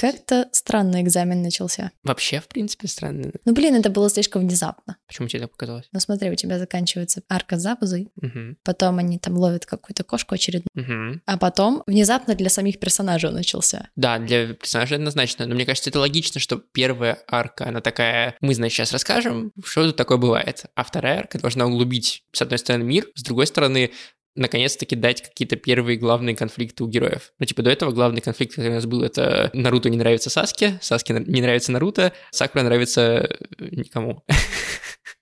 Как-то странный экзамен начался. Вообще, в принципе, странно. Ну, блин, это было слишком внезапно. Почему тебе так показалось? Ну, смотри, у тебя заканчивается арка с Забузой, Угу. потом они там ловят какую-то кошку очередную, Угу. а потом внезапно для самих персонажей он начался. Да, для персонажа однозначно, но мне кажется, это логично, что первая арка, она такая, мы, значит, сейчас расскажем, что тут такое бывает, а вторая арка должна углубить, с одной стороны, мир, с другой стороны, наконец-таки дать какие-то первые главные конфликты у героев. Ну, типа, до этого главный конфликт, который у нас был, это Наруто не нравится Саске, Саске не нравится Наруто, Сакура нравится э, никому.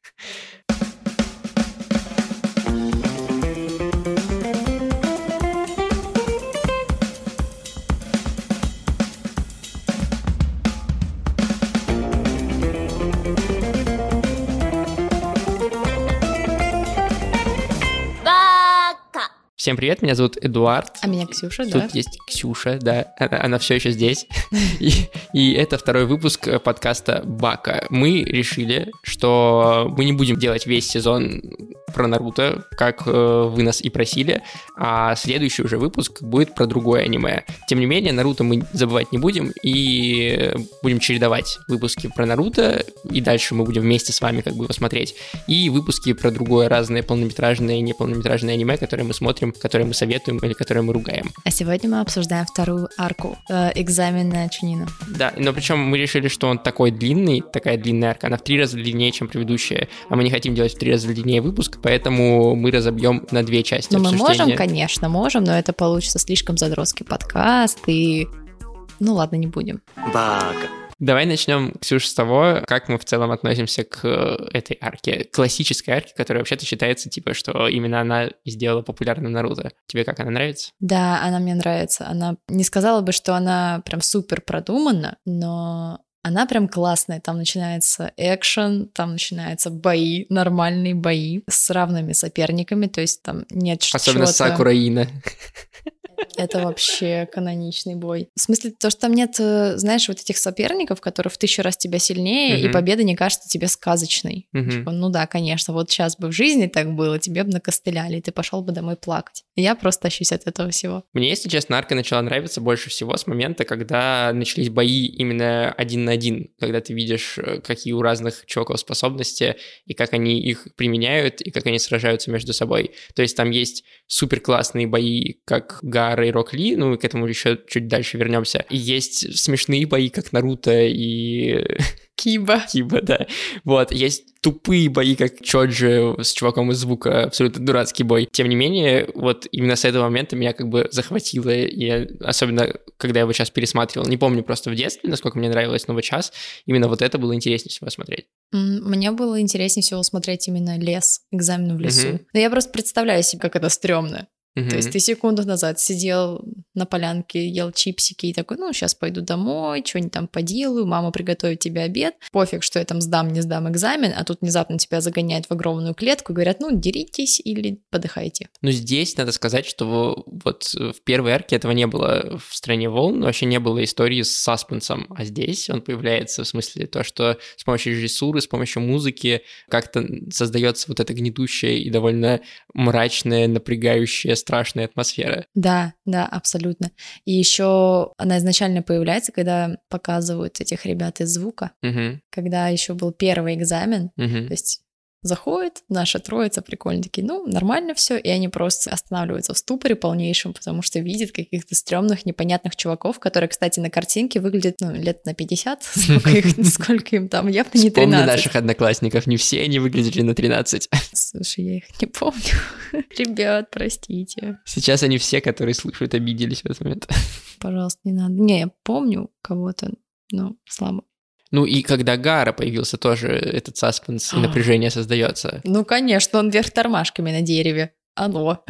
Всем привет, меня зовут Эдуард. А меня Ксюша, Тут да? есть Ксюша, да, она, она все еще здесь. И, и это второй выпуск подкаста Бака. Мы решили, что мы не будем делать весь сезон про Наруто, как э, вы нас и просили, а следующий уже выпуск будет про другое аниме. Тем не менее, Наруто мы забывать не будем и будем чередовать выпуски про Наруто, и дальше мы будем вместе с вами как бы его смотреть, и выпуски про другое разные полнометражные и неполнометражные аниме, которые мы смотрим, которые мы советуем или которые мы ругаем. А сегодня мы обсуждаем вторую арку э, экзамена Чунина. Да, но причем мы решили, что он такой длинный, такая длинная арка, она в три раза длиннее, чем предыдущая, а мы не хотим делать в три раза длиннее выпуск, поэтому мы разобьем на две части Ну, мы можем, конечно, можем, но это получится слишком задротский подкаст, и... Ну ладно, не будем. Бака. Давай начнем, Ксюш, с того, как мы в целом относимся к э, этой арке, классической арке, которая вообще-то считается, типа, что именно она сделала популярным Наруто. Тебе как она нравится? Да, она мне нравится. Она не сказала бы, что она прям супер продумана, но она прям классная. Там начинается экшен, там начинаются бои, нормальные бои с равными соперниками, то есть там нет Особенно чего-то... Сакура и Ина. Это вообще каноничный бой. В смысле, то, что там нет, э, знаешь, вот этих соперников, которые в тысячу раз тебя сильнее, и победа не кажется тебе сказочной. Типа, ну да, конечно, вот сейчас бы в жизни так было, тебе бы накостыляли, и ты пошел бы домой плакать. Я просто тащусь от этого всего. Мне, если честно, арка начала нравиться больше всего с момента, когда начались бои именно один на один, когда ты видишь, э, какие у разных чуваков способности, и как они их применяют, и как они сражаются между собой. То есть там есть супер классные бои, как Гара и Рок Ли, ну к этому еще чуть дальше вернемся. И есть смешные бои, как Наруто и Киба. Киба, да. Вот, есть тупые бои, как Чоджи с чуваком из звука, абсолютно дурацкий бой. Тем не менее, вот именно с этого момента меня как бы захватило, и особенно, когда я его сейчас пересматривал, не помню просто в детстве, насколько мне нравилось, но вот сейчас именно вот это было интереснее всего смотреть. Мне было интереснее всего смотреть именно лес, экзамен в лесу. Мгм. Но я просто представляю себе, как это стрёмно. Мгм. То есть ты секунду назад сидел на полянке, ел чипсики и такой, ну, сейчас пойду домой, что-нибудь там поделаю, мама приготовит тебе обед. Пофиг, что я там сдам, не сдам экзамен, а тут внезапно тебя загоняют в огромную клетку и говорят, ну, деритесь или подыхайте. Но здесь надо сказать, что вот в первой арке этого не было в «Стране волн», вообще не было истории с саспенсом, а здесь он появляется в смысле то, что с помощью режиссуры, с помощью музыки как-то создается вот эта гнетущая и довольно мрачная, напрягающая, страшная атмосфера. Да, да, абсолютно. И еще она изначально появляется, когда показывают этих ребят из звука, Мгм, когда еще был первый экзамен, мгм. То есть заходит наша троица, прикольно такие, ну, нормально все, и они просто останавливаются в ступоре полнейшем, потому что видят каких-то стрёмных, непонятных чуваков, которые, кстати, на картинке выглядят, ну, лет на 50, сколько, их, сколько им там, явно не Вспомни 13. наших одноклассников, не все они выглядели на 13. Слушай, я их не помню. Ребят, простите. Сейчас они все, которые слушают, обиделись в этот момент. Пожалуйста, не надо. Не, я помню кого-то, но слабо. Ну и когда Гара появился, тоже этот саспенс и напряжение создается. Ну, конечно, он вверх тормашками на дереве. Алло.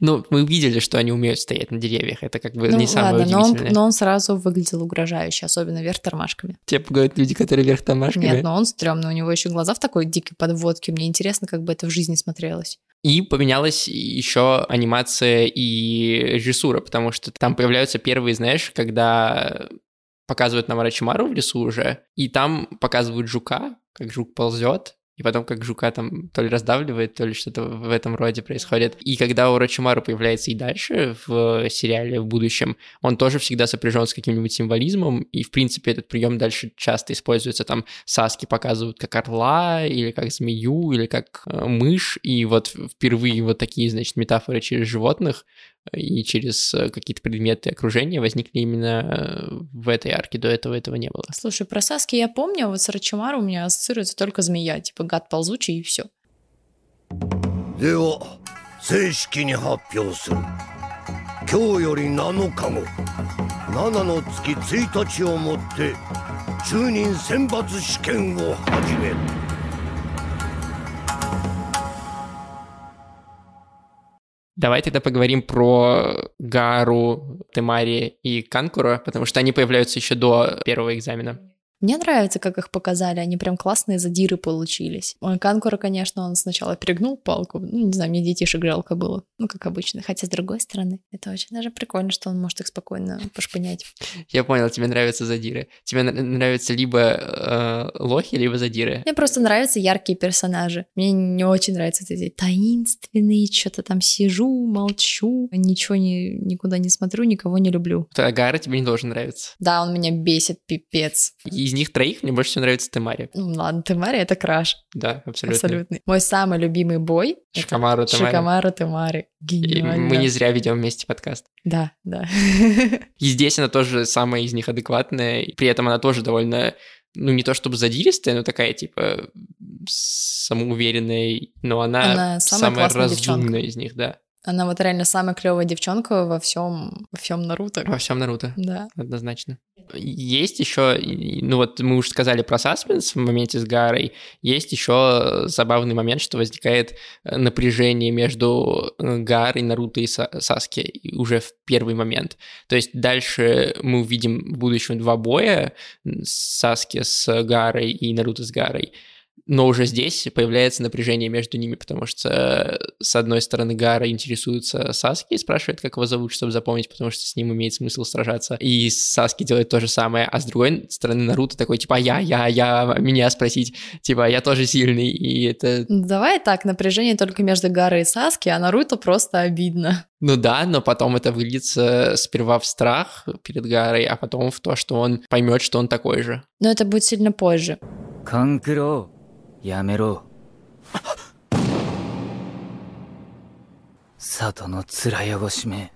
Ну, мы видели, что они умеют стоять на деревьях. Это как бы Ну, не самое ладно, но он, удивительное. но он сразу выглядел угрожающе, особенно вверх тормашками. Тебя пугают люди, которые вверх тормашками. Нет, но он стрёмный, у него еще глаза в такой дикой подводке. Мне интересно, как бы это в жизни смотрелось. И поменялась еще анимация и режиссура, потому что там появляются первые, знаешь, когда показывают нам Рачимару в лесу уже, и там показывают жука, как жук ползет, и потом как жука там то ли раздавливает, то ли что-то в этом роде происходит. И когда Урочимару появляется и дальше в сериале в будущем, он тоже всегда сопряжен с каким-нибудь символизмом, и, в принципе, этот прием дальше часто используется. Там Саски показывают как орла, или как змею, или как э, мышь, и вот впервые вот такие, значит, метафоры через животных и через э, какие-то предметы окружения возникли именно э, в этой арке. До этого этого не было. Слушай, про Саски я помню, а вот с Рачимару у меня ассоциируется только змея, типа гад ползучий и все. では正式に発表する今日より7日後7の月1日をもって中任選抜試験を始める Давай тогда поговорим про Гару, Темари и Канкура, потому что они появляются еще до первого экзамена. Мне нравится, как их показали, они прям классные задиры получились. Канкура, конечно, он сначала перегнул палку, ну, не знаю, мне детишек жалко было, ну, как обычно. Хотя, с другой стороны, это очень даже прикольно, что он может их спокойно пошпынять. Я понял, тебе нравятся задиры. Тебе нравятся либо э, лохи, либо задиры. Мне просто нравятся яркие персонажи. Мне не очень нравятся эти таинственные, что-то там сижу, молчу, ничего не, никуда не смотрю, никого не люблю. А Гара тебе не должен нравиться. Да, он меня бесит, пипец. Из них троих мне больше всего нравится Темари. Ну ладно, Темари — это краш. Да, абсолютно. Абсолютный. Мой самый любимый бой — Шикамару Темари. Шикамару Темари. И Гениально. мы не зря ведем вместе подкаст. Да, да. И здесь она тоже самая из них адекватная, и при этом она тоже довольно ну, не то чтобы задиристая, но такая, типа, самоуверенная, но она, Она самая самая разумная девчонка. из них, да. Она вот реально самая клевая девчонка во всем, во всем Наруто. Во всем Наруто. Да. Однозначно. Есть еще, ну вот мы уже сказали про саспенс в моменте с Гарой, есть еще забавный момент, что возникает э, напряжение между э, Гарой, Наруто и Са- Саски уже в первый момент. То есть дальше мы увидим в будущем два боя Саски с Гарой и Наруто с Гарой но уже здесь появляется напряжение между ними, потому что, э, с одной стороны, Гара интересуется Саски и спрашивает, как его зовут, чтобы запомнить, потому что с ним имеет смысл сражаться. И Саски делает то же самое, а с другой стороны, Наруто такой, типа, я, я, я, меня спросить, типа, я тоже сильный, и это... Давай так, напряжение только между Гарой и Саски, а Наруто просто обидно. Ну да, но потом это выльется сперва в страх перед Гарой, а потом в то, что он поймет, что он такой же. Но это будет сильно позже. Канкро, やめろ里の面汚しめ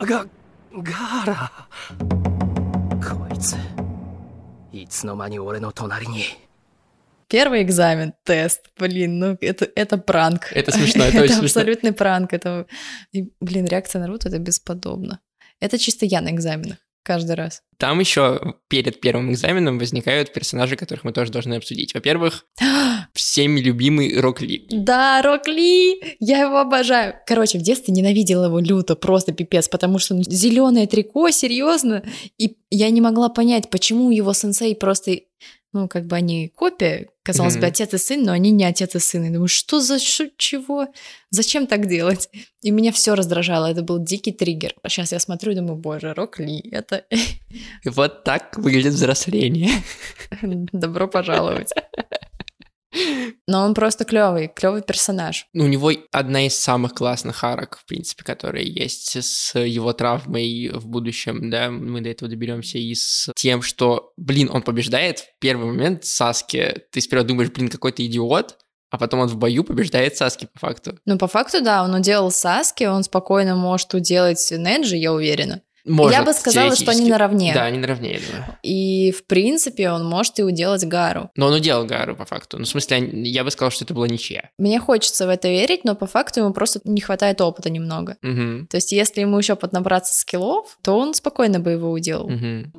がガーラこいついつの間に俺の隣に Первый экзамен, тест, блин, ну это, это пранк. Это смешно, это очень смешно. абсолютный пранк. Это, и, блин, реакция Наруто это бесподобно. Это чисто я на экзаменах каждый раз. Там еще перед первым экзаменом возникают персонажи, которых мы тоже должны обсудить. Во-первых, всеми любимый Рок Ли. Да, Рок Ли, я его обожаю. Короче, в детстве ненавидела его люто, просто пипец, потому что ну, зеленое трико, серьезно. И я не могла понять, почему его сенсей просто, ну, как бы они копия, казалось бы, Мгм. отец и сын, но они не отец и сын. Я думаю, что за что, чего? Зачем так делать? И меня все раздражало, это был дикий триггер. А сейчас я смотрю и думаю, боже, Рок Ли, это И вот так выглядит взросление. добро пожаловать. Но он просто клевый, клевый персонаж. Ну, У него одна из самых классных арок, в принципе, которые есть с его травмой в будущем, да, мы до этого доберемся, и с тем, что, блин, он побеждает в первый момент Саски. Ты сперва думаешь, блин, какой ты идиот, а потом он в бою побеждает Саски по факту. Ну, по факту, да, он уделал Саски, он спокойно может уделать Неджи, я уверена. Может, я бы сказала, что они наравне. Да, они наравне, я думаю. И, в принципе, он может и уделать Гару. Но он уделал Гару по факту. Ну, в смысле, я бы сказал, что это была ничья. Мне хочется в это верить, но по факту ему просто не хватает опыта немного. Мгм. То есть, если ему еще поднабраться скиллов, то он спокойно бы его уделал.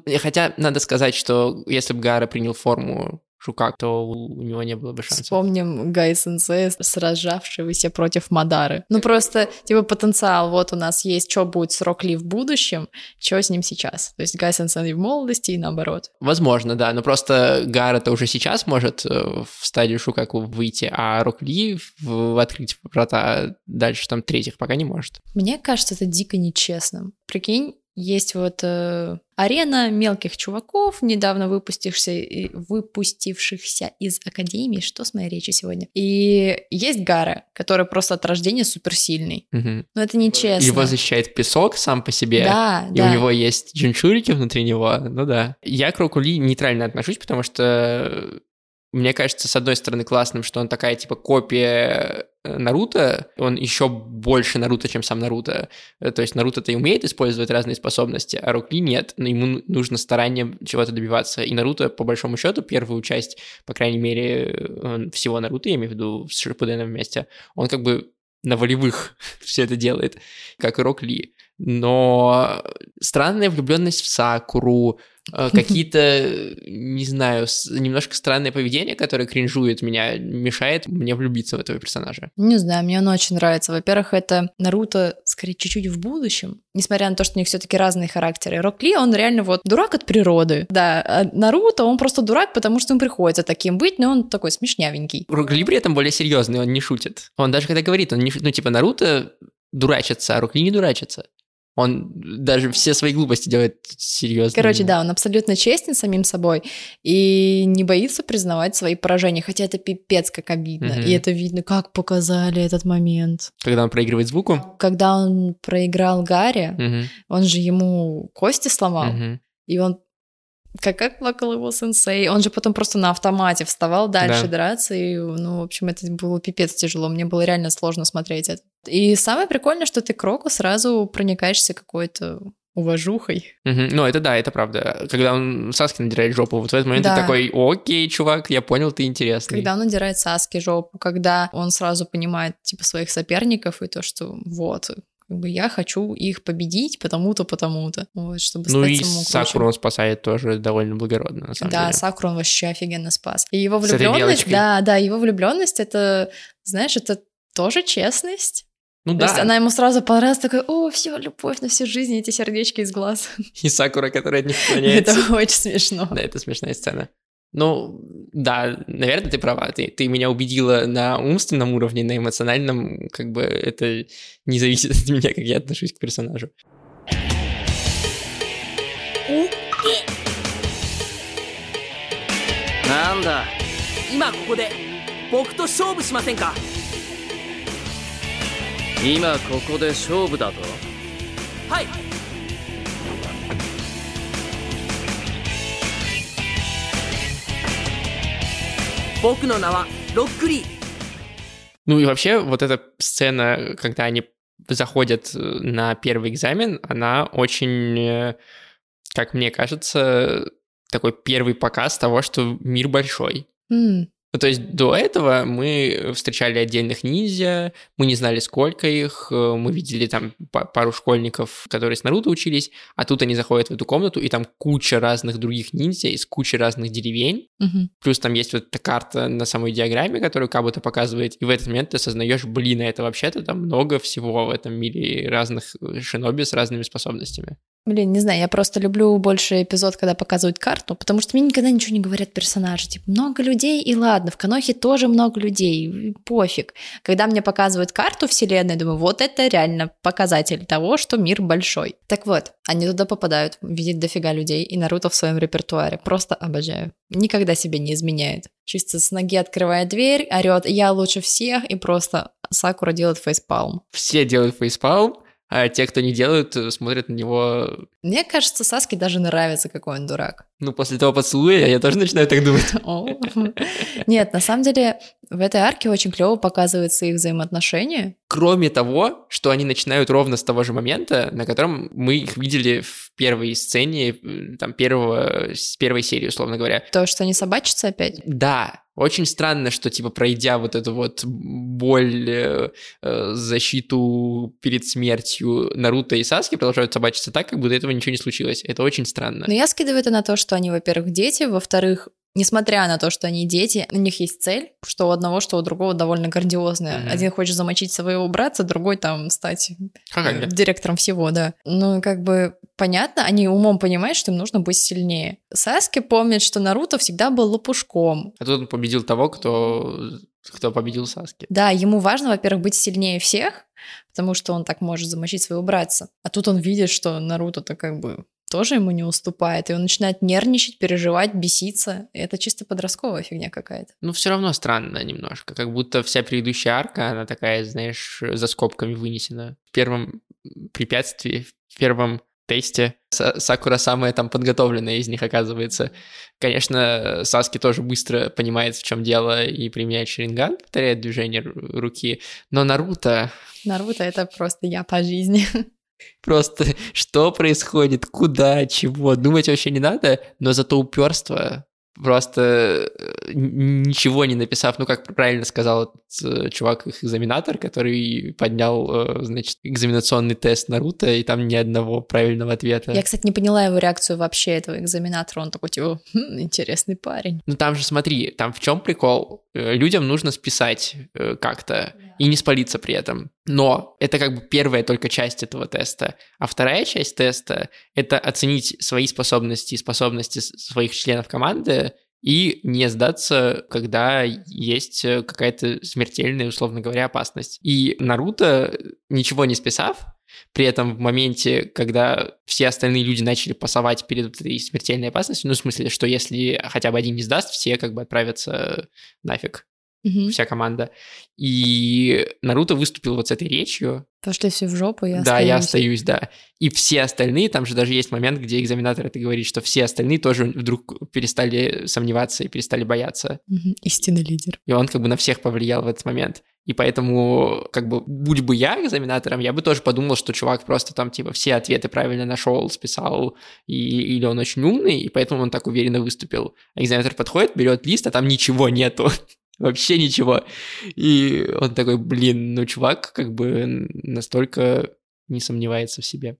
И Хотя надо сказать, что если бы Гара принял форму Шука, то у него не было бы шансов. Вспомним Гай Сенсея, сражавшегося против Мадары. Ну, просто, типа, потенциал, вот у нас есть, что будет с Рок Ли в будущем, что с ним сейчас. То есть Гай Сенсей в молодости и наоборот. Возможно, да, но просто Гара-то уже сейчас может э, в стадию Шукаку выйти, а Рок Ли в, в открыть врата дальше там третьих пока не может. Мне кажется, это дико нечестным. Прикинь, есть вот э, арена мелких чуваков, недавно выпустившихся, выпустившихся из академии. Что с моей речью сегодня? И есть Гара, который просто от рождения суперсильный. Мгм. Но это нечестно. Его защищает песок сам по себе. Да, И да. у него есть джинчурики внутри него, ну да. Я к Рокули нейтрально отношусь, потому что мне кажется, с одной стороны, классным, что он такая, типа, копия э, Наруто, он еще больше Наруто, чем сам Наруто. Э, То есть Наруто-то и умеет использовать разные способности, а Рокли нет, но ему ну- нужно старанием чего-то добиваться. И Наруто, по большому счету, первую часть, по крайней мере, э, всего Наруто, я имею в виду с Шипуденом вместе, он как бы на волевых все это делает, как и Рок. Но странная влюбленность в Сакуру, какие-то, не знаю, немножко странное поведение, которое кринжует меня, мешает мне влюбиться в этого персонажа. Не знаю, мне он очень нравится. Во-первых, это Наруто, скорее, чуть-чуть в будущем. Несмотря на то, что у них все-таки разные характеры. Рок Ли, он реально вот дурак от природы. Да, а Наруто, он просто дурак, потому что ему приходится таким быть, но он такой смешнявенький. Рок Ли при этом более серьезный, он не шутит. Он даже когда говорит, он не шу- ну типа Наруто дурачится, а Рок Ли не дурачится. Он даже все свои глупости делает серьезно. Короче, да, он абсолютно честен самим собой и не боится признавать свои поражения, хотя это пипец как обидно. Мгм. И это видно, как показали этот момент. Когда он проигрывает звуку. Когда он проиграл Гарри, Мгм, он же ему кости сломал, мгм. и он как, как плакал его сенсей. Он же потом просто на автомате вставал дальше Да. драться, и, ну, в общем, это было пипец тяжело. Мне было реально сложно смотреть это. И самое прикольное, что ты к Року сразу проникаешься какой-то уважухой. Мгм. Ну, это да, это правда. Когда он Саски надирает жопу, вот в этот момент Да. ты такой, окей, чувак, я понял, ты интересный. Когда он надирает Саски жопу, когда он сразу понимает, типа, своих соперников и то, что вот, как бы я хочу их победить потому-то, потому-то, вот, чтобы Ну стать и самым Сакуру он спасает тоже довольно благородно, на самом Да, деле. Сакуру он вообще офигенно спас. И его влюбленность, да, да, его влюбленность это, знаешь, это тоже честность. Ну То да, есть она ему сразу понравилась, такой, о, все, любовь на всю жизнь, эти сердечки из глаз. и Сакура, которая от них склоняется. Это очень смешно. Да, это смешная сцена. Ну, да, наверное, ты права. Ты, ты меня убедила на умственном уровне, на эмоциональном, как бы это не зависит от меня, как я отношусь к персонажу. なんだ今ここで僕と勝負しませんか 今ここで勝負だとはい僕の名はロックリー Ну и вообще, вот эта сцена, когда они заходят э, на первый экзамен, она очень, э, как мне кажется, такой первый показ того, что мир большой. М, Ну, то есть до этого мы встречали отдельных ниндзя, мы не знали, сколько их, э, мы видели там па- пару школьников, которые с Наруто учились, а тут они заходят в эту комнату, и там куча разных других ниндзя из кучи разных деревень, мгм. плюс там есть вот эта карта на самой диаграмме, которую Кабута показывает, и в этот момент ты осознаешь, блин, а это вообще-то там много всего в этом мире разных э, шиноби с разными способностями. Блин, не знаю, я просто люблю больше эпизод, когда показывают карту, потому что мне никогда ничего не говорят персонажи. Типа, много людей, и ладно, в Канохе тоже много людей, пофиг. Когда мне показывают карту вселенной, думаю, вот это реально показатель того, что мир большой. Так вот, они туда попадают, видят дофига людей, и Наруто в своем репертуаре. Просто обожаю. Никогда себе не изменяет. Чисто с ноги открывает дверь, орет, я лучше всех, и просто Сакура делает фейспалм. Все делают фейспалм, а те, кто не делают, смотрят на него Мне кажется, Саске даже нравится, какой он дурак. Ну, после того поцелуя я тоже начинаю так думать. Нет, на самом деле в этой арке очень клево показываются их взаимоотношения. Кроме того, что они начинают ровно с того же момента, на котором мы их видели в первой сцене, э, там, первого, с первой серии, условно говоря. То, что они собачатся опять. Да, очень странно, что, типа, пройдя вот эту вот боль, э, э, защиту перед смертью, Наруто и Саски продолжают собачиться так, как будто этого ничего не случилось. Это очень странно. Но я скидываю это на то, что они, во-первых, дети, во-вторых, несмотря на то, что они дети, у них есть цель, что у одного, что у другого довольно грандиозная. Мгм. Один хочет замочить своего братца, другой там стать Хакаге. э, директором всего, да. Ну, как бы понятно, они умом понимают, что им нужно быть сильнее. Саски помнит, что Наруто всегда был лопушком. А тут он победил того, кто, кто победил Саски. Да, ему важно, во-первых, быть сильнее всех, потому что он так может замочить своего братца. А тут он видит, что Наруто-то как бы тоже ему не уступает, и он начинает нервничать, переживать, беситься. И это чисто подростковая фигня какая-то. Ну, все равно странно немножко, как будто вся предыдущая арка, она такая, знаешь, за скобками вынесена. В первом препятствии, в первом тесте Сакура самая там подготовленная из них оказывается. Конечно, Саски тоже быстро понимает, в чем дело, и применяет Шеринган, повторяет движение руки, но Наруто... Наруто — это просто я по жизни. Просто что происходит, куда, чего, думать вообще не надо, но зато упорство просто э, ничего не написав, ну, как правильно сказал э, чувак, их экзаменатор, который поднял, э, значит, экзаменационный тест Наруто, и там ни одного правильного ответа. Я, кстати, не поняла его реакцию вообще, этого экзаменатора, он такой, типа, хм, интересный парень. Ну, там же, смотри, там в чем прикол? Людям нужно списать как-то и не спалиться при этом. Но это как бы первая только часть этого теста. А вторая часть теста — это оценить свои способности и способности своих членов команды и не сдаться, когда есть какая-то смертельная, условно говоря, опасность. И Наруто, ничего не списав, при этом в моменте, когда все остальные люди начали пасовать перед этой смертельной опасностью, ну, в смысле, что если хотя бы один не сдаст, все как бы отправятся нафиг угу. вся команда. И Наруто выступил вот с этой речью. Пошли все в жопу, я Да, остаюсь. я остаюсь, да. И все остальные, там же даже есть момент, где экзаменатор это говорит, что все остальные тоже вдруг перестали сомневаться и перестали бояться. Угу. Истинный лидер. И он как бы на всех повлиял в этот момент. И поэтому, как бы, будь бы я экзаменатором, я бы тоже подумал, что чувак просто там, типа, все ответы правильно нашел, списал, и, или он очень умный, и поэтому он так уверенно выступил. А экзаменатор подходит, берет лист, а там ничего нету. Вообще ничего. И он такой, блин, ну чувак как бы настолько не сомневается в себе.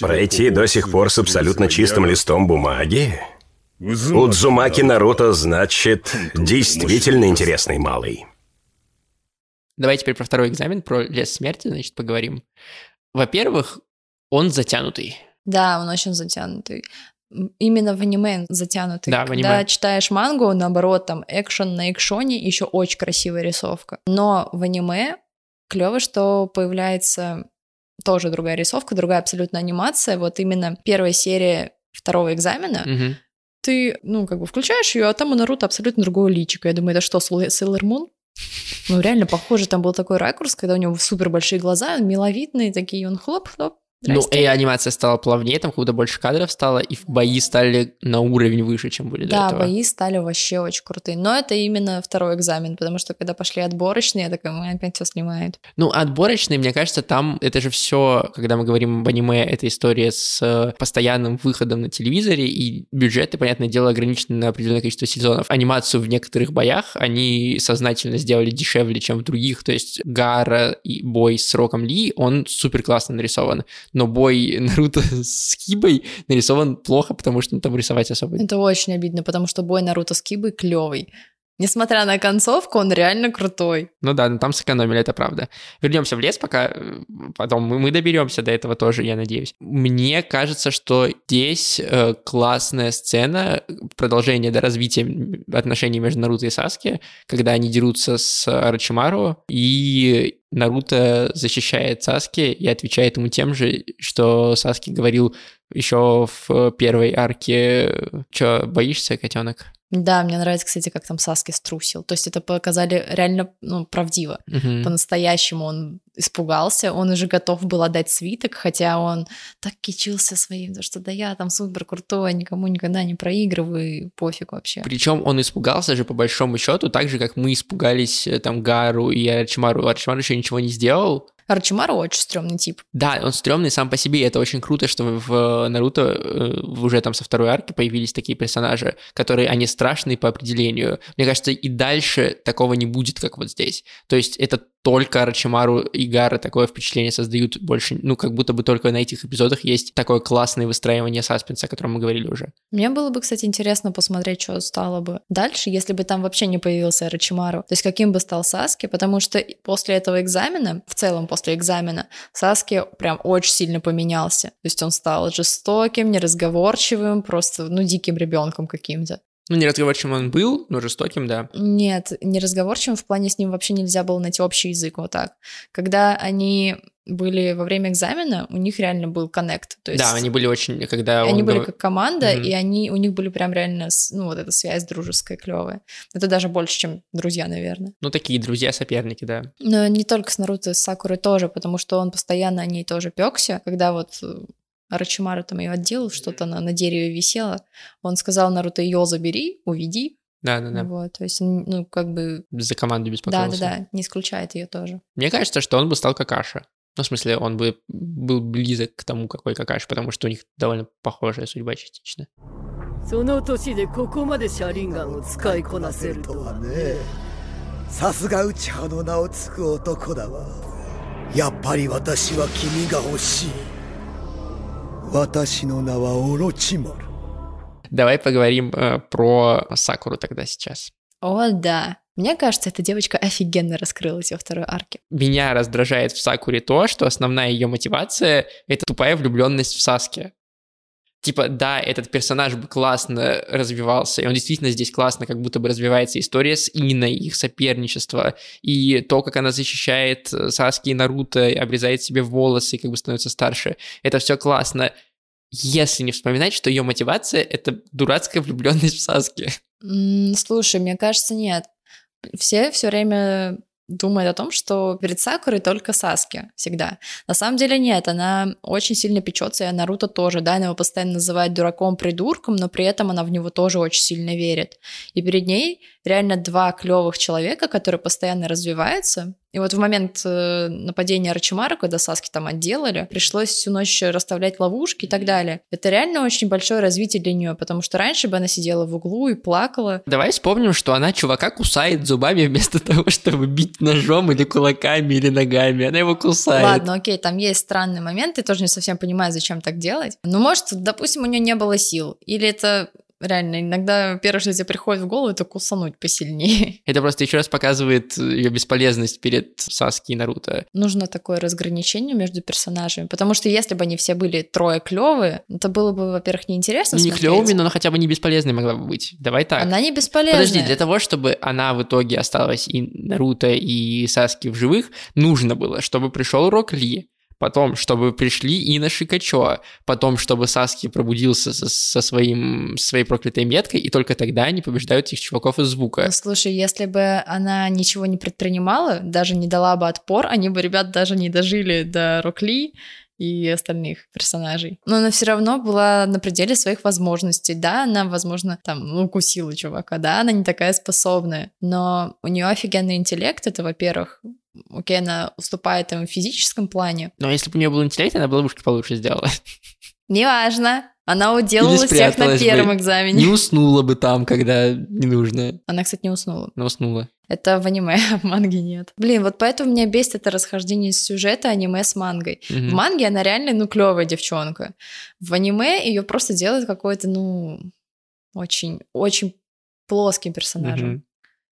Пройти до сих пор с абсолютно чистым листом бумаги? Удзумаки Наруто значит действительно интересный малый. Давай теперь про второй экзамен, про лес смерти, значит, поговорим. Во-первых, он затянутый. Да, он очень затянутый. Именно в аниме затянутый. Да, в аниме. Когда читаешь мангу, наоборот, там экшен на экшоне, еще очень красивая рисовка. Но в аниме клево, что появляется тоже другая рисовка, другая абсолютно анимация. Вот именно первая серия второго экзамена. Угу. Ты, ну, как бы включаешь ее, а там у Наруто абсолютно другое личико. Я думаю, это что, Сейлор Мун? Ну, реально похоже, там был такой ракурс, когда у него супер большие глаза, миловидные такие, он хлоп-хлоп, ну, и анимация стала плавнее, там куда больше кадров стало, и бои стали на уровень выше, чем были да, до этого. Да, бои стали вообще очень крутые. Но это именно второй экзамен, потому что когда пошли отборочные, я такая, мы опять все снимают. Ну, отборочные, мне кажется, там это же все, когда мы говорим об аниме, это история с э, постоянным выходом на телевизоре, и бюджеты, понятное дело, ограничены на определенное количество сезонов. Анимацию в некоторых боях они сознательно сделали дешевле, чем в других, то есть Гара и бой с Роком Ли, он супер классно нарисован но бой Наруто с Кибой нарисован плохо, потому что ну, там рисовать особо... Это очень обидно, потому что бой Наруто с Кибой клевый. Несмотря на концовку, он реально крутой. Ну да, но там сэкономили, это правда. Вернемся в лес пока, э, потом мы доберемся до этого тоже, я надеюсь. Мне кажется, что здесь э, классная сцена, продолжение до развития отношений между Наруто и Саски, когда они дерутся с Арачимару, и Наруто защищает Саски и отвечает ему тем же, что Саски говорил еще в первой арке. Че, боишься, котенок? Да, мне нравится, кстати, как там Саски струсил. То есть это показали реально ну, правдиво. Угу. По-настоящему он испугался, он уже готов был отдать свиток, хотя он так кичился своим, то что да я там супер крутой, никому никогда не проигрываю, пофиг вообще. Причем он испугался же по большому счету, так же, как мы испугались э, там Гару и Арчимару. Арчимару еще ничего не сделал, Арчимару очень стрёмный тип. Да, он стрёмный сам по себе, и это очень круто, что в Наруто э, уже там со второй арки появились такие персонажи, которые, они страшные по определению. Мне кажется, и дальше такого не будет, как вот здесь. То есть это только Рачимару и Гара такое впечатление создают больше, ну, как будто бы только на этих эпизодах есть такое классное выстраивание саспенса, о котором мы говорили уже. Мне было бы, кстати, интересно посмотреть, что стало бы дальше, если бы там вообще не появился Рачимару. То есть каким бы стал Саски, потому что после этого экзамена, в целом после экзамена, Саски прям очень сильно поменялся. То есть он стал жестоким, неразговорчивым, просто, ну, диким ребенком каким-то. Ну, неразговорчивым он был, но жестоким, да. Нет, неразговорчивым в плане с ним вообще нельзя было найти общий язык вот так. Когда они были во время экзамена, у них реально был коннект. То есть да, они были очень, когда они он были как команда, Мгм. и они у них были прям реально, ну вот эта связь дружеская клевая. Это даже больше, чем друзья, наверное. Ну, такие друзья-соперники, да. Но не только с Наруто, с Сакурой тоже, потому что он постоянно о ней тоже пекся, когда вот э, Арачимару там ее отделал, что-то на, на дереве висело, он сказал Наруто, ее забери, уведи, Да-да-да. вот, то есть, он, ну, как бы, За команду беспокоился. да-да-да, не исключает ее тоже. Мне кажется, что он бы стал Какаши. Ну, в смысле, он бы был близок к тому, какой Какаши, потому что у них довольно похожая судьба частично. その年でここまで車輪ガンを使いこなせるとはねさすが内派の名をつく男だわやっぱり私は君が欲しい Давай поговорим э, про Сакуру тогда сейчас. О, да. Мне кажется, эта девочка офигенно раскрылась во второй арке. Меня раздражает в Сакуре то, что основная ее мотивация — это тупая влюбленность в Саске. Типа, да, этот персонаж бы классно развивался, и он действительно здесь классно, как будто бы развивается история с Иной, их соперничество, и то, как она защищает э, Саски и Наруто, и обрезает себе волосы, и как бы становится старше. Это все классно, если не вспоминать, что ее мотивация — это дурацкая влюбленность в Саски. Слушай, мне кажется, нет. Все все время думают о том, что перед Сакурой только Саски всегда. На самом деле нет, она очень сильно печется, и Наруто тоже, да, она его постоянно называет дураком-придурком, но при этом она в него тоже очень сильно верит. И перед ней реально два клевых человека, которые постоянно развиваются. И вот в момент э, нападения Рачимару, когда Саски там отделали, пришлось всю ночь расставлять ловушки и так далее. Это реально очень большое развитие для нее, потому что раньше бы она сидела в углу и плакала, Давай вспомним, что она чувака кусает зубами вместо того, чтобы бить ножом или кулаками или ногами. Она его кусает. Ладно, окей, там есть странный момент, я тоже не совсем понимаю, зачем так делать. Ну, может, допустим, у нее не было сил. Или это реально иногда первое, что тебе приходит в голову, это кусануть посильнее. Это просто еще раз показывает ее бесполезность перед Саски и Наруто. Нужно такое разграничение между персонажами, потому что если бы они все были трое клевые, это было бы, во-первых, неинтересно не смотреть. клевыми, но она хотя бы не бесполезной могла бы быть. Давай так. Она не бесполезная. Подожди, для того, чтобы она в итоге осталась и Наруто, и Саски в живых, нужно было, чтобы пришел Рок Ли, потом, чтобы пришли Ина Шикачо, потом, чтобы Саски пробудился со, со своим, своей проклятой меткой, и только тогда они побеждают этих чуваков из звука. Ну, слушай, если бы она ничего не предпринимала, даже не дала бы отпор, они бы, ребят, даже не дожили до Рокли и остальных персонажей. Но она все равно была на пределе своих возможностей. Да, она, возможно, там, ну, укусила чувака, да, она не такая способная, но у нее офигенный интеллект, это, во-первых, окей, она уступает им в физическом плане. Но если бы у нее был интеллект, она бы ловушки получше сделала. Неважно, она уделала всех на спряталась бы. первом Не экзамене. уснула бы там, когда не нужно. Она, кстати, не уснула. Но уснула. Это в аниме, а в манге нет. Блин, вот поэтому меня бесит это расхождение сюжета аниме с мангой. Мгм. В манге она реально, ну, клевая девчонка. В аниме ее просто делают какой-то, ну, очень, очень плоским персонажем. Мгм.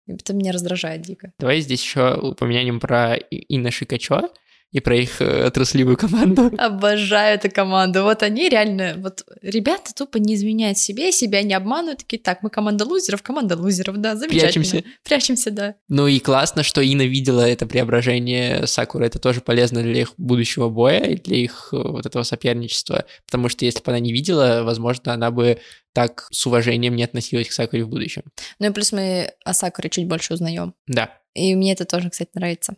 Это меня раздражает дико. Давай здесь еще упомянем про Инна Шикачо и про их э, трусливую команду. Обожаю эту команду. Вот они реально, вот ребята тупо не изменяют себе, себя не обманывают. Такие, так, мы команда лузеров, команда лузеров, да, замечательно. Прячемся. Прячемся, да. Ну и классно, что Ина видела это преображение Сакуры. Это тоже полезно для их будущего боя и для их э, вот этого соперничества. Потому что если бы она не видела, возможно, она бы так с уважением не относилась к Сакуре в будущем. Ну и плюс мы о Сакуре чуть больше узнаем. Да. И мне это тоже, кстати, нравится.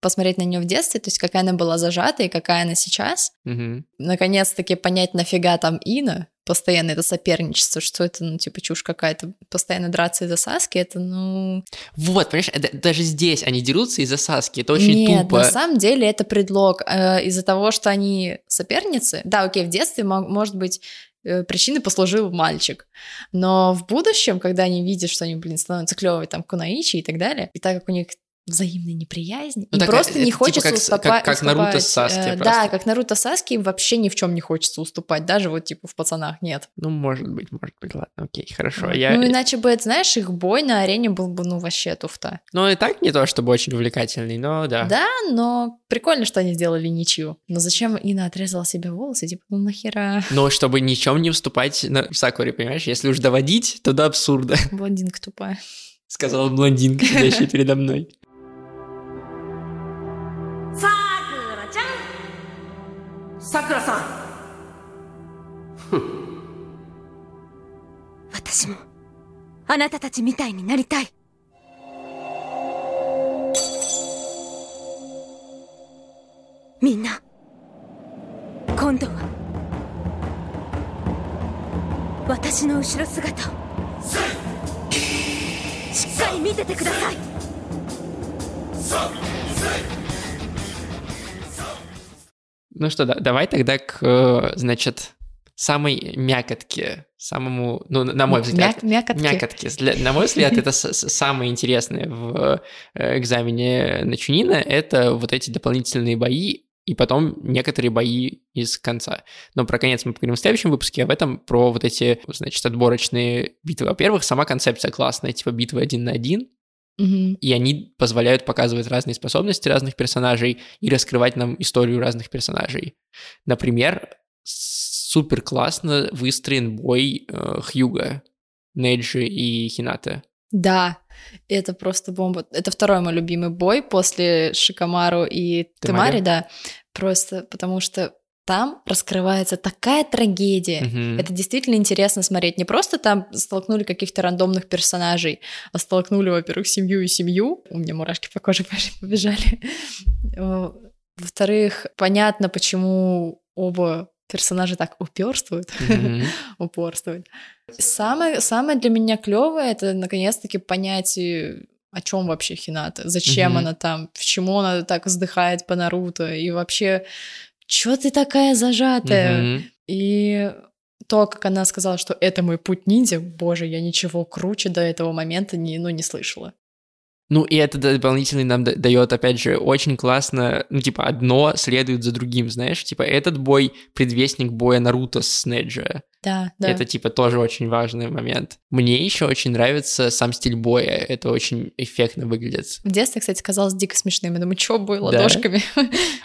Посмотреть на нее в детстве, то есть какая она была зажата и какая она сейчас. Мгм. Наконец-таки понять, нафига там Ина, постоянно это соперничество, что это, ну, типа, чушь какая-то, постоянно драться из-за Саски, это, ну... Вот, понимаешь, это- даже здесь они дерутся из-за Саски. Это очень Нет, тупо. на самом деле это предлог. Э, из-за того, что они соперницы, да, окей, в детстве, мо- может быть, причиной послужил мальчик. Но в будущем, когда они видят, что они, блин, становятся клевые, там, Кунаичи и так далее, и так как у них взаимной неприязни, Ну, и так, просто э, не хочется типа как уступать. как- как Наруто с Саски э. Да, как Наруто Саски, им вообще ни в чем не хочется уступать, даже вот типа в пацанах нет. Ну, может быть, может быть, ладно, окей, хорошо. Вот. Я... Ну, иначе бы, это, знаешь, их бой на арене был бы, ну, вообще туфта. Ну, и так не то, чтобы очень увлекательный, но да. Да, но прикольно, что они сделали ничью. Но зачем Ина отрезала себе волосы? Типа, ну нахера? Но чтобы ничем не уступать на Сакуре, понимаешь? Если уж доводить, то до абсурда, Блондинка тупая. сказала блондинка, сидящая передо мной. さくらちゃん。さくらさん。私もあなたたちみたいになりたい。みんな今度は私の後ろ姿をしっかり見ててください Ну что, да, давай тогда к, э, значит, самой мякотке, самому, ну, на мой взгляд, Мяк- мякотки. мякотки. Для- на мой взгляд, это самое интересное в э, экзамене на Чунина, это вот эти дополнительные бои, и потом некоторые бои из конца. Но про конец мы поговорим в следующем выпуске, а в этом про вот эти, значит, отборочные битвы. Во-первых, сама концепция классная, типа битвы один на один, Мгм. и они позволяют показывать разные способности разных персонажей и раскрывать нам историю разных персонажей. Например, супер классно выстроен бой э, Хьюга, Неджи и Хината. Да, это просто бомба. Это второй мой любимый бой после Шикамару и? Темари, да. Просто потому что там раскрывается такая трагедия. Мгм. Это действительно интересно смотреть. Не просто там столкнули каких-то рандомных персонажей, а столкнули, во-первых, семью и семью. У меня мурашки по коже побежали. Во-вторых, понятно, почему оба персонажа так уперствуют, Мгм. упорствуют. Самое, самое для меня клевое это наконец-таки понять, э, о чем вообще Хината, зачем Мгм. она там, почему она так вздыхает по Наруто, и вообще, чё ты такая зажатая? Мгм. И то, как она сказала, что это мой путь ниндзя, боже, я ничего круче до этого момента не, ну, не слышала. Ну, и это дополнительный нам да- дает, опять же, очень классно, ну, типа, одно следует за другим, знаешь, типа, этот бой — предвестник боя Наруто с Неджи. Да, да. Это, типа, тоже очень важный момент. Мне еще очень нравится сам стиль боя, это очень эффектно выглядит. В детстве, кстати, казалось дико смешным. Я думаю, чё бой Да? ладошками?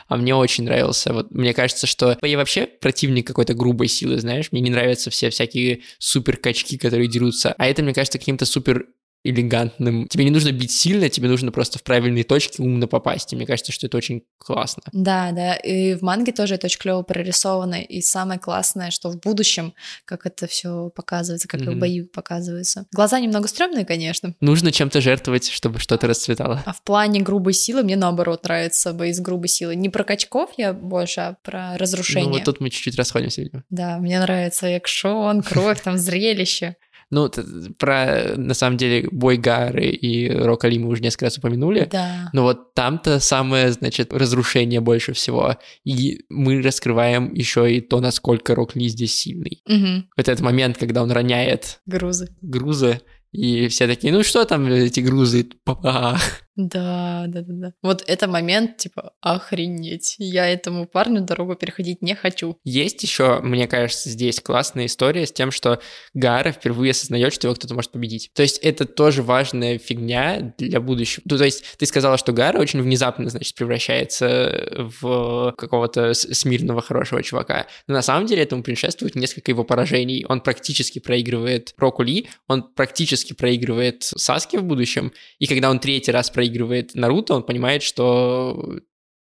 А мне очень нравился. Вот мне кажется, что я вообще противник какой-то грубой силы, знаешь. Мне не нравятся все всякие супер качки, которые дерутся. А это, мне кажется, каким-то супер элегантным. Тебе не нужно бить сильно, тебе нужно просто в правильные точки умно попасть. И мне кажется, что это очень классно. Да, да, и в манге тоже это очень клево прорисовано. И самое классное, что в будущем, как это все показывается, как и в бою показывается. Глаза немного стрёмные, конечно. Нужно чем-то жертвовать, чтобы что-то расцветало. А в плане грубой силы мне наоборот нравятся бои с грубой силой. Не про качков я больше, а про разрушение. Ну, вот тут мы чуть-чуть расходимся, видимо. Да, мне нравится экшон, кровь, там зрелище. Ну, про, на самом деле, бой Гары и Рока Ли мы уже несколько раз упомянули. Да. Но вот там-то самое, значит, разрушение больше всего. И мы раскрываем еще и то, насколько Рок Ли здесь сильный. Мгм. Вот этот момент, когда он роняет Грузы. грузы, и все такие, ну что там эти грузы? Папа. Да, да, да, да. Вот это момент, типа, охренеть. Я этому парню дорогу переходить не хочу. Есть еще, мне кажется, здесь классная история с тем, что Гара впервые осознает, что его кто-то может победить. То есть это тоже важная фигня для будущего. Ну, то есть ты сказала, что Гара очень внезапно, значит, превращается в какого-то смирного хорошего чувака. Но на самом деле этому предшествует несколько его поражений. Он практически проигрывает Року Ли, он практически проигрывает Саске в будущем, и когда он третий раз проигрывает Наруто, он понимает, что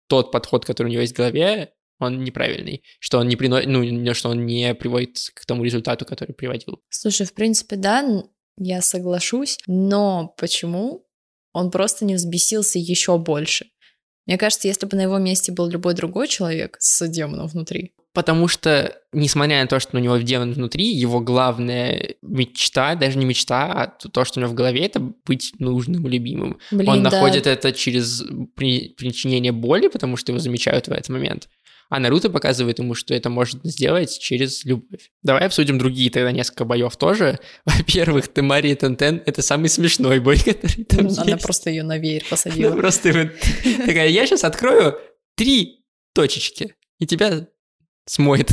тот подход, который у него есть в голове, он неправильный, что он не приносит, ну, что он не приводит к тому результату, который приводил. Слушай, в принципе, да, я соглашусь, но почему он просто не взбесился еще больше? Мне кажется, если бы на его месте был любой другой человек с демоном внутри, Потому что, несмотря на то, что у него демон внутри, его главная мечта, даже не мечта, а то, что у него в голове, это быть нужным любимым. блин, он да, находит это через при- причинение боли, потому что его замечают в этот момент. А Наруто показывает ему, что это можно сделать через любовь. Давай обсудим другие тогда несколько боев тоже. Во-первых, Темари и Тентен — это самый смешной бой, который там Она есть. просто ее на веер Она посадила. просто вот такая, я сейчас открою три точечки, и тебя смоет,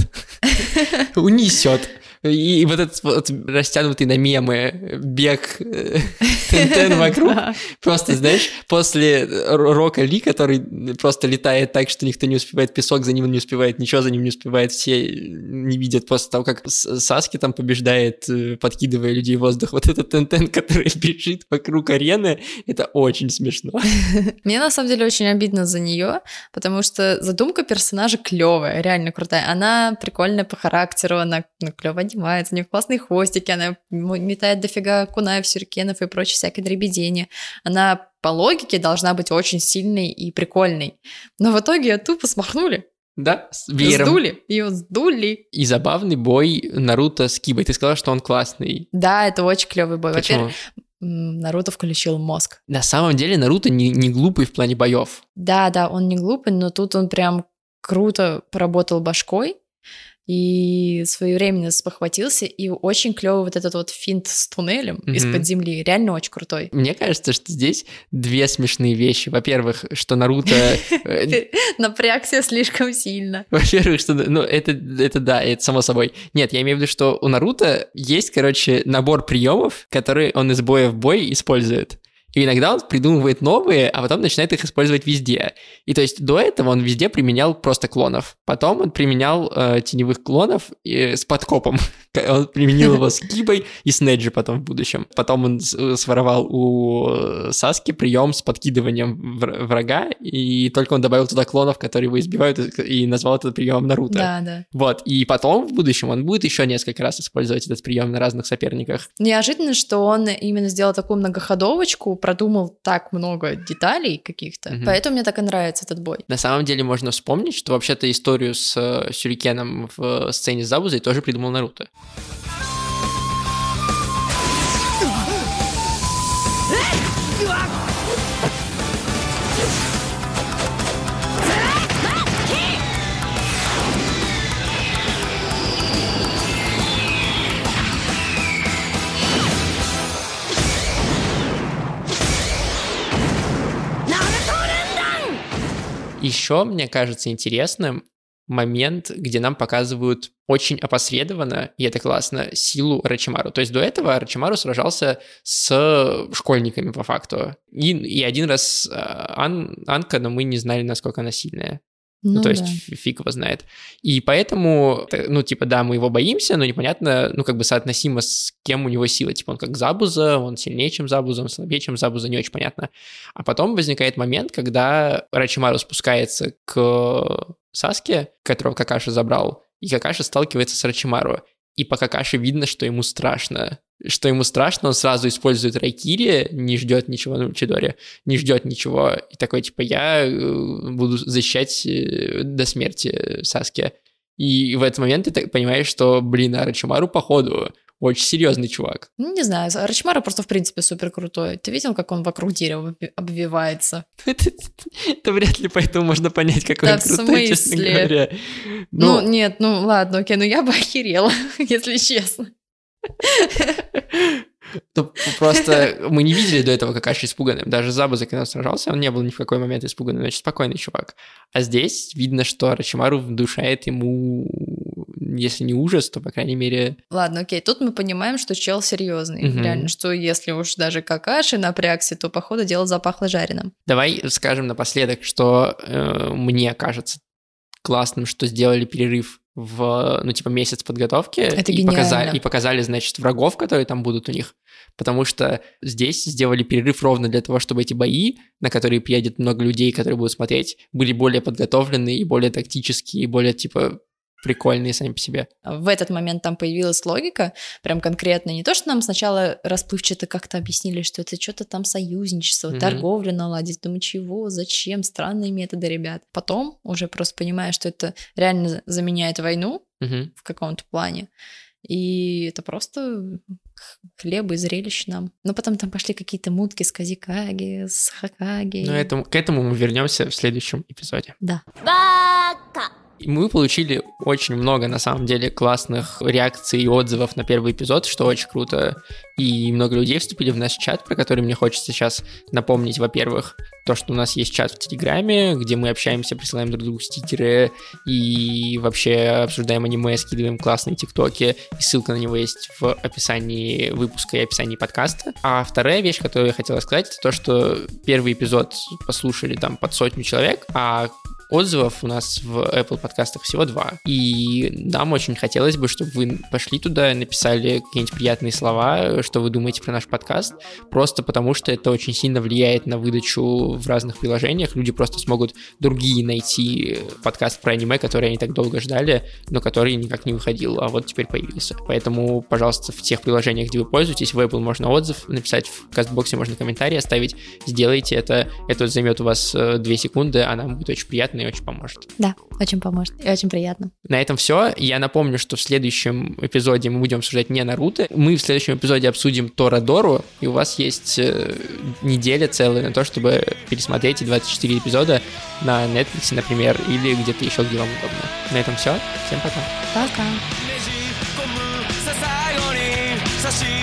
унесет. И вот этот вот растянутый на мемы бег э, Тентен вокруг. Просто, знаешь, после Ро- Рока Ли, который просто летает так, что никто не успевает, песок за ним не успевает, ничего за ним не успевает, все не видят после того, как Саски там побеждает, э, подкидывая людей в воздух. Вот этот Тентен, который бежит вокруг арены, это очень смешно. Мне на самом деле очень обидно за нее, потому что задумка персонажа клевая, реально крутая. Она прикольная по характеру, она ну, клево одевается, у нее классные хвостики, она метает дофига кунаев, сюрикенов и прочей всякой дребедени. Она по логике должна быть очень сильной и прикольной. Но в итоге ее тупо смахнули, Да, с веером. сдули, ее сдули. И забавный бой Наруто с Кибой. Ты сказала, что он классный. Да, это очень клевый бой. Почему? Наруто включил мозг. На самом деле Наруто не, не глупый в плане боев. Да, да, он не глупый, но тут он прям круто поработал башкой и своевременно спохватился, и очень клевый вот этот вот финт с туннелем Мгм. из-под земли, реально очень крутой. Мне кажется, что здесь две смешные вещи. Во-первых, что Наруто... э, Напрягся слишком сильно. Во-первых, что, ну, это, это да, это само собой. Нет, я имею в виду, что у Наруто есть, короче, набор приемов, которые он из боя в бой использует. И иногда он придумывает новые, а потом начинает их использовать везде. И то есть до этого он везде применял просто клонов. Потом он применял э, теневых клонов э, с подкопом. Он применил его с Кибой и с Неджи потом в будущем. Потом он э, своровал у э, Саски прием с подкидыванием вр- врага, и только он добавил туда клонов, которые его избивают, и назвал это приемом Наруто. Да, да. Вот, и потом в будущем он будет еще несколько раз использовать этот прием на разных соперниках. Неожиданно, что он именно сделал такую многоходовочку, продумал так много деталей каких-то. Мгм. Поэтому мне так и нравится этот бой. На самом деле можно вспомнить, что вообще-то историю с э, Сюрикеном в э, сцене с Забузой тоже придумал Наруто. Еще, мне кажется, интересным момент, где нам показывают очень опосредованно, и это классно, силу Рачимару. То есть до этого Рачимару сражался с школьниками по факту. И, и один раз э, Ан- Анка, но мы не знали, насколько она сильная. Ну, Ну то есть да. фи- фиг его знает. И поэтому, ну, типа, да, мы его боимся, но непонятно, ну, как бы соотносимо с кем у него сила. Типа, он как Забуза, он сильнее, чем Забуза, он слабее, чем Забуза, не очень понятно. А потом возникает момент, когда Рачимару спускается к Саске, которого Какаши забрал, и Какаши сталкивается с Рачимару. И по Какаши видно, что ему страшно. Что ему страшно, он сразу использует Райкири, не ждет ничего, ну, Чидори, не ждет ничего. И такой, типа, я э, буду защищать э, до смерти Саски. И в этот момент ты понимаешь, что, блин, а Рачимару, походу, очень серьезный чувак. Ну, не знаю, Рачмара просто в принципе супер крутой. Ты видел, как он вокруг дерева обви- обвивается? Это, вряд ли поэтому можно понять, какой он крутой, честно говоря. Ну, Ну, нет, ну ладно, окей, ну я бы охерела, если честно. Ну, просто мы не видели до этого Какаши испуганным. Даже Забуза, когда он сражался, он не был ни в какой момент испуганным, значит, спокойный чувак. А здесь видно, что Рачимару внушает ему, если не ужас, то, по крайней мере, Ладно, окей, тут мы понимаем, что чел серьезный. Мгм. Реально, что если уж даже какаши напрягся, то, походу, дело запахло жареным. Давай скажем напоследок, что э, мне кажется классным, что сделали перерыв в, ну, типа, месяц подготовки. Это и гениально. показали, и показали, значит, врагов, которые там будут у них. Потому что здесь сделали перерыв ровно для того, чтобы эти бои, на которые приедет много людей, которые будут смотреть, были более подготовленные и более тактические, и более, типа, прикольные сами по себе. В этот момент там появилась логика, прям конкретно. Не то, что нам сначала расплывчато как-то объяснили, что это что-то там союзничество, Мгм. торговлю наладить. Думаю, чего, зачем, странные методы, ребят. Потом уже просто понимая, что это реально заменяет войну Мгм. в каком-то плане. И это просто хлеб и зрелище нам. Но потом там пошли какие-то мутки с Казикаги, с Хакаги. Но этому, к этому мы вернемся в следующем эпизоде. Да. И мы получили очень много, на самом деле, классных реакций и отзывов на первый эпизод, что очень круто. И много людей вступили в наш чат, про который мне хочется сейчас напомнить, во-первых, то, что у нас есть чат в Телеграме, где мы общаемся, присылаем друг другу стикеры и вообще обсуждаем аниме, скидываем классные тиктоки, и ссылка на него есть в описании выпуска и описании подкаста. А вторая вещь, которую я хотела сказать, это то, что первый эпизод послушали там под сотню человек, а Отзывов у нас в Apple подкастах всего два. И нам очень хотелось бы, чтобы вы пошли туда, написали какие-нибудь приятные слова, что вы думаете про наш подкаст, просто потому что это очень сильно влияет на выдачу в разных приложениях. Люди просто смогут другие найти подкаст про аниме, который они так долго ждали, но который никак не выходил, а вот теперь появился. Поэтому, пожалуйста, в тех приложениях, где вы пользуетесь, в Apple можно отзыв написать, в кастбоксе можно комментарий оставить, сделайте это. Это займет у вас 2 э, секунды, а нам будет очень приятно наверное, и очень поможет. Да, очень поможет и очень приятно. На этом все. Я напомню, что в следующем эпизоде мы будем обсуждать не Наруто. Мы в следующем эпизоде обсудим Торадору, и у вас есть э, неделя целая на то, чтобы пересмотреть 24 эпизода на Netflix, например, или где-то еще, где вам удобно. На этом все. Всем пока. Пока. 差し